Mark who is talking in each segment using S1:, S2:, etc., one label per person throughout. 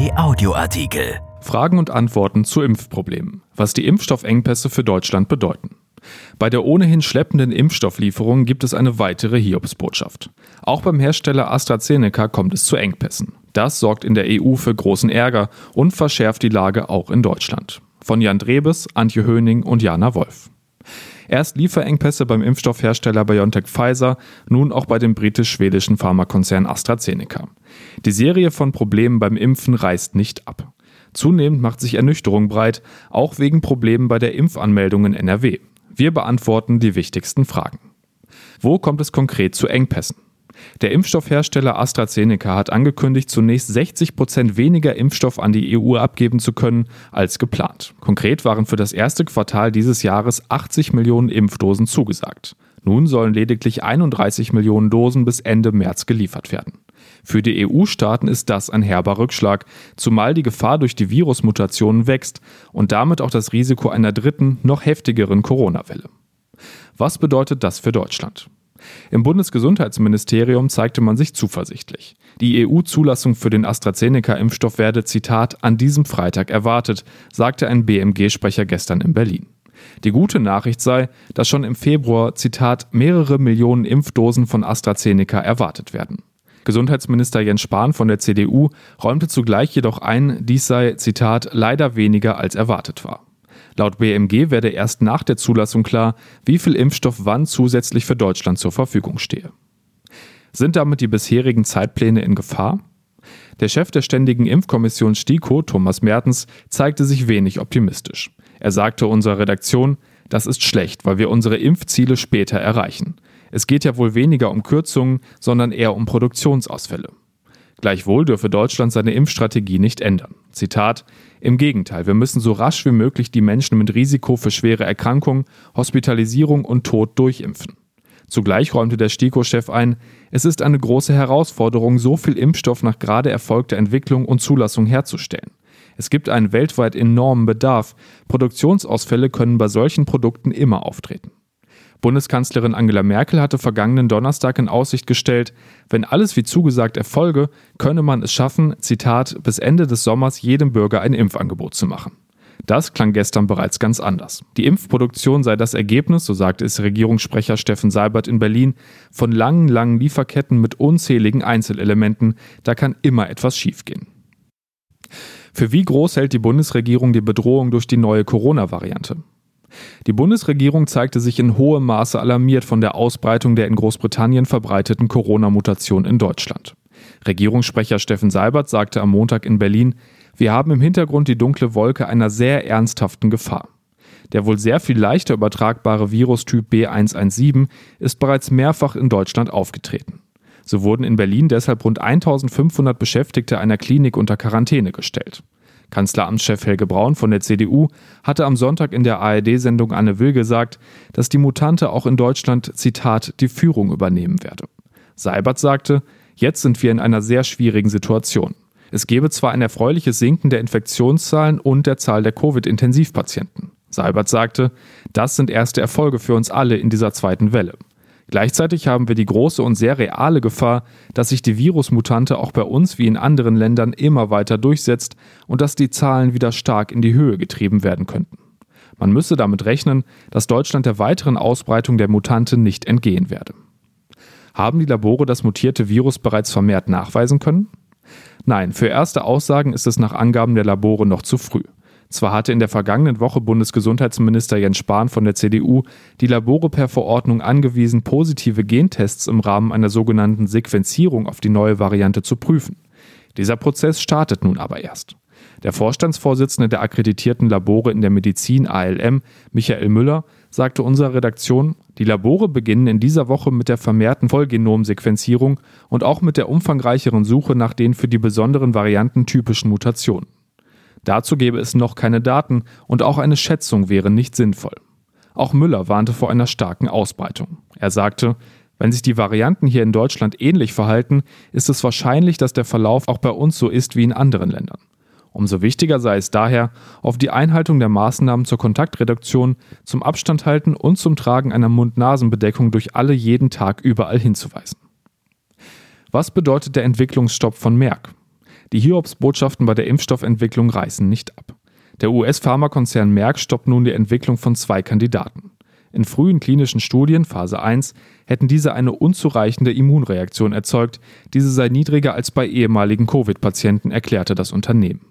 S1: Kai Audioartikel.
S2: Fragen und Antworten zu Impfproblemen. Was die Impfstoffengpässe für Deutschland bedeuten. Bei der ohnehin schleppenden Impfstofflieferung gibt es eine weitere Hiobsbotschaft. Auch beim Hersteller AstraZeneca kommt es zu Engpässen. Das sorgt in der EU für großen Ärger und verschärft die Lage auch in Deutschland. Von Jan Drebes, Antje Höning und Jana Wolf. Erst Lieferengpässe beim Impfstoffhersteller BioNTech Pfizer, nun auch bei dem britisch-schwedischen Pharmakonzern AstraZeneca. Die Serie von Problemen beim Impfen reißt nicht ab. Zunehmend macht sich Ernüchterung breit, auch wegen Problemen bei der Impfanmeldung in NRW. Wir beantworten die wichtigsten Fragen. Wo kommt es konkret zu Engpässen? Der Impfstoffhersteller AstraZeneca hat angekündigt, zunächst 60 Prozent weniger Impfstoff an die EU abgeben zu können als geplant. Konkret waren für das erste Quartal dieses Jahres 80 Millionen Impfdosen zugesagt. Nun sollen lediglich 31 Millionen Dosen bis Ende März geliefert werden. Für die EU-Staaten ist das ein herber Rückschlag, zumal die Gefahr durch die Virusmutationen wächst und damit auch das Risiko einer dritten, noch heftigeren Corona-Welle. Was bedeutet das für Deutschland? Im Bundesgesundheitsministerium zeigte man sich zuversichtlich. Die EU-Zulassung für den AstraZeneca-Impfstoff werde, Zitat, an diesem Freitag erwartet, sagte ein BMG-Sprecher gestern in Berlin. Die gute Nachricht sei, dass schon im Februar, Zitat, mehrere Millionen Impfdosen von AstraZeneca erwartet werden. Gesundheitsminister Jens Spahn von der CDU räumte zugleich jedoch ein, dies sei, Zitat, leider weniger als erwartet war. Laut BMG werde erst nach der Zulassung klar, wie viel Impfstoff wann zusätzlich für Deutschland zur Verfügung stehe. Sind damit die bisherigen Zeitpläne in Gefahr? Der Chef der Ständigen Impfkommission STIKO, Thomas Mertens, zeigte sich wenig optimistisch. Er sagte unserer Redaktion, das ist schlecht, weil wir unsere Impfziele später erreichen. Es geht ja wohl weniger um Kürzungen, sondern eher um Produktionsausfälle. Gleichwohl dürfe Deutschland seine Impfstrategie nicht ändern. Zitat Im Gegenteil, wir müssen so rasch wie möglich die Menschen mit Risiko für schwere Erkrankungen, Hospitalisierung und Tod durchimpfen. Zugleich räumte der STIKO-Chef ein, es ist eine große Herausforderung, so viel Impfstoff nach gerade erfolgter Entwicklung und Zulassung herzustellen. Es gibt einen weltweit enormen Bedarf. Produktionsausfälle können bei solchen Produkten immer auftreten. Bundeskanzlerin Angela Merkel hatte vergangenen Donnerstag in Aussicht gestellt, wenn alles wie zugesagt erfolge, könne man es schaffen, Zitat, bis Ende des Sommers jedem Bürger ein Impfangebot zu machen. Das klang gestern bereits ganz anders. Die Impfproduktion sei das Ergebnis, so sagte es Regierungssprecher Steffen Seibert in Berlin, von langen, langen Lieferketten mit unzähligen Einzelelementen. Da kann immer etwas schiefgehen. Für wie groß hält die Bundesregierung die Bedrohung durch die neue Corona-Variante? Die Bundesregierung zeigte sich in hohem Maße alarmiert von der Ausbreitung der in Großbritannien verbreiteten Corona-Mutation in Deutschland. Regierungssprecher Steffen Seibert sagte am Montag in Berlin, wir haben im Hintergrund die dunkle Wolke einer sehr ernsthaften Gefahr. Der wohl sehr viel leichter übertragbare Virustyp B117 ist bereits mehrfach in Deutschland aufgetreten. So wurden in Berlin deshalb rund 1500 Beschäftigte einer Klinik unter Quarantäne gestellt. Kanzleramtschef Helge Braun von der CDU hatte am Sonntag in der ARD-Sendung Anne Will gesagt, dass die Mutante auch in Deutschland, Zitat, die Führung übernehmen werde. Seibert sagte, jetzt sind wir in einer sehr schwierigen Situation. Es gebe zwar ein erfreuliches Sinken der Infektionszahlen und der Zahl der Covid-Intensivpatienten. Seibert sagte, das sind erste Erfolge für uns alle in dieser zweiten Welle. Gleichzeitig haben wir die große und sehr reale Gefahr, dass sich die Virusmutante auch bei uns wie in anderen Ländern immer weiter durchsetzt und dass die Zahlen wieder stark in die Höhe getrieben werden könnten. Man müsse damit rechnen, dass Deutschland der weiteren Ausbreitung der Mutante nicht entgehen werde. Haben die Labore das mutierte Virus bereits vermehrt nachweisen können? Nein, für erste Aussagen ist es nach Angaben der Labore noch zu früh. Zwar hatte in der vergangenen Woche Bundesgesundheitsminister Jens Spahn von der CDU die Labore per Verordnung angewiesen, positive Gentests im Rahmen einer sogenannten Sequenzierung auf die neue Variante zu prüfen. Dieser Prozess startet nun aber erst. Der Vorstandsvorsitzende der akkreditierten Labore in der Medizin ALM, Michael Müller, sagte unserer Redaktion, die Labore beginnen in dieser Woche mit der vermehrten Vollgenomsequenzierung und auch mit der umfangreicheren Suche nach den für die besonderen Varianten typischen Mutationen. Dazu gäbe es noch keine Daten und auch eine Schätzung wäre nicht sinnvoll. Auch Müller warnte vor einer starken Ausbreitung. Er sagte, wenn sich die Varianten hier in Deutschland ähnlich verhalten, ist es wahrscheinlich, dass der Verlauf auch bei uns so ist wie in anderen Ländern. Umso wichtiger sei es daher, auf die Einhaltung der Maßnahmen zur Kontaktreduktion, zum Abstandhalten und zum Tragen einer Mund-Nasen-Bedeckung durch alle jeden Tag überall hinzuweisen. Was bedeutet der Entwicklungsstopp von Merck? Die Hiobsbotschaften bei der Impfstoffentwicklung reißen nicht ab. Der US-Pharmakonzern Merck stoppt nun die Entwicklung von zwei Kandidaten. In frühen klinischen Studien, Phase 1, hätten diese eine unzureichende Immunreaktion erzeugt, diese sei niedriger als bei ehemaligen Covid-Patienten, erklärte das Unternehmen.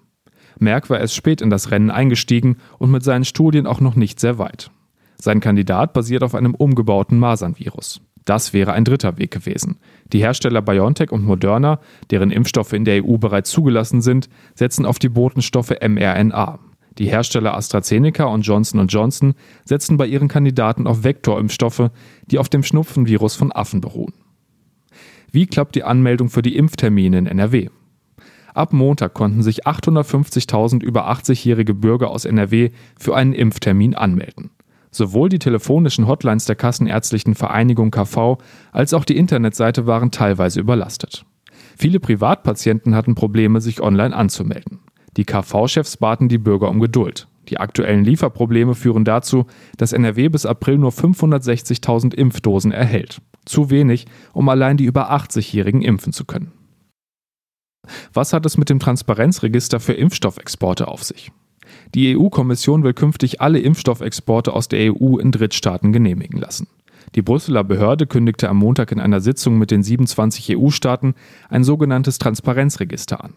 S2: Merck war erst spät in das Rennen eingestiegen und mit seinen Studien auch noch nicht sehr weit. Sein Kandidat basiert auf einem umgebauten Masernvirus. Das wäre ein dritter Weg gewesen. Die Hersteller BioNTech und Moderna, deren Impfstoffe in der EU bereits zugelassen sind, setzen auf die Botenstoffe mRNA. Die Hersteller AstraZeneca und Johnson Johnson setzen bei ihren Kandidaten auf Vektorimpfstoffe, die auf dem Schnupfenvirus von Affen beruhen. Wie klappt die Anmeldung für die Impftermine in NRW? Ab Montag konnten sich 850.000 über 80-jährige Bürger aus NRW für einen Impftermin anmelden. Sowohl die telefonischen Hotlines der Kassenärztlichen Vereinigung KV als auch die Internetseite waren teilweise überlastet. Viele Privatpatienten hatten Probleme, sich online anzumelden. Die KV-Chefs baten die Bürger um Geduld. Die aktuellen Lieferprobleme führen dazu, dass NRW bis April nur 560.000 Impfdosen erhält. Zu wenig, um allein die über 80-Jährigen impfen zu können. Was hat es mit dem Transparenzregister für Impfstoffexporte auf sich? Die EU-Kommission will künftig alle Impfstoffexporte aus der EU in Drittstaaten genehmigen lassen. Die Brüsseler Behörde kündigte am Montag in einer Sitzung mit den 27 EU-Staaten ein sogenanntes Transparenzregister an.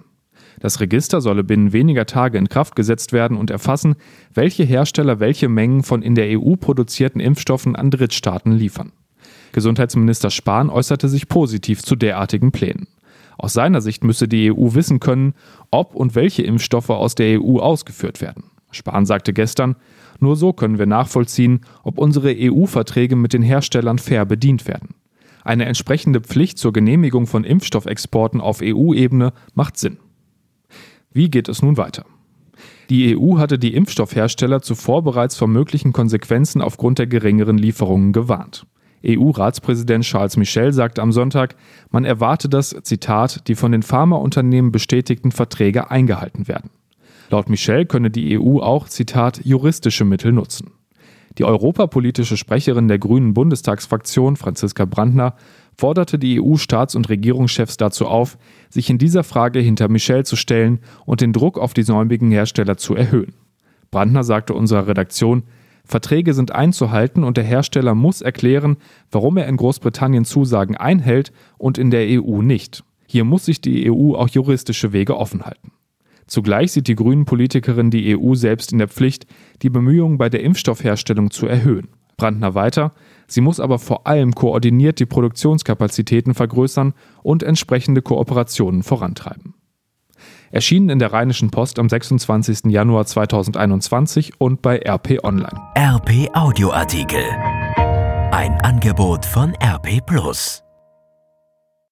S2: Das Register solle binnen weniger Tage in Kraft gesetzt werden und erfassen, welche Hersteller welche Mengen von in der EU produzierten Impfstoffen an Drittstaaten liefern. Gesundheitsminister Spahn äußerte sich positiv zu derartigen Plänen. Aus seiner Sicht müsse die EU wissen können, ob und welche Impfstoffe aus der EU ausgeführt werden. Spahn sagte gestern, nur so können wir nachvollziehen, ob unsere EU-Verträge mit den Herstellern fair bedient werden. Eine entsprechende Pflicht zur Genehmigung von Impfstoffexporten auf EU-Ebene macht Sinn. Wie geht es nun weiter? Die EU hatte die Impfstoffhersteller zuvor bereits vor möglichen Konsequenzen aufgrund der geringeren Lieferungen gewarnt. EU-Ratspräsident Charles Michel sagte am Sonntag, man erwarte, dass, Zitat, die von den Pharmaunternehmen bestätigten Verträge eingehalten werden. Laut Michel könne die EU auch, Zitat, juristische Mittel nutzen. Die europapolitische Sprecherin der Grünen Bundestagsfraktion, Franziska Brandner, forderte die EU-Staats- und Regierungschefs dazu auf, sich in dieser Frage hinter Michel zu stellen und den Druck auf die säumigen Hersteller zu erhöhen. Brandner sagte unserer Redaktion, Verträge sind einzuhalten und der Hersteller muss erklären, warum er in Großbritannien Zusagen einhält und in der EU nicht. Hier muss sich die EU auch juristische Wege offen halten. Zugleich sieht die Grünen-Politikerin die EU selbst in der Pflicht, die Bemühungen bei der Impfstoffherstellung zu erhöhen. Brandner weiter, sie muss aber vor allem koordiniert die Produktionskapazitäten vergrößern und entsprechende Kooperationen vorantreiben erschienen in der Rheinischen Post am 26. Januar 2021 und bei RP Online.
S1: RP Audioartikel. Ein Angebot von RP Plus.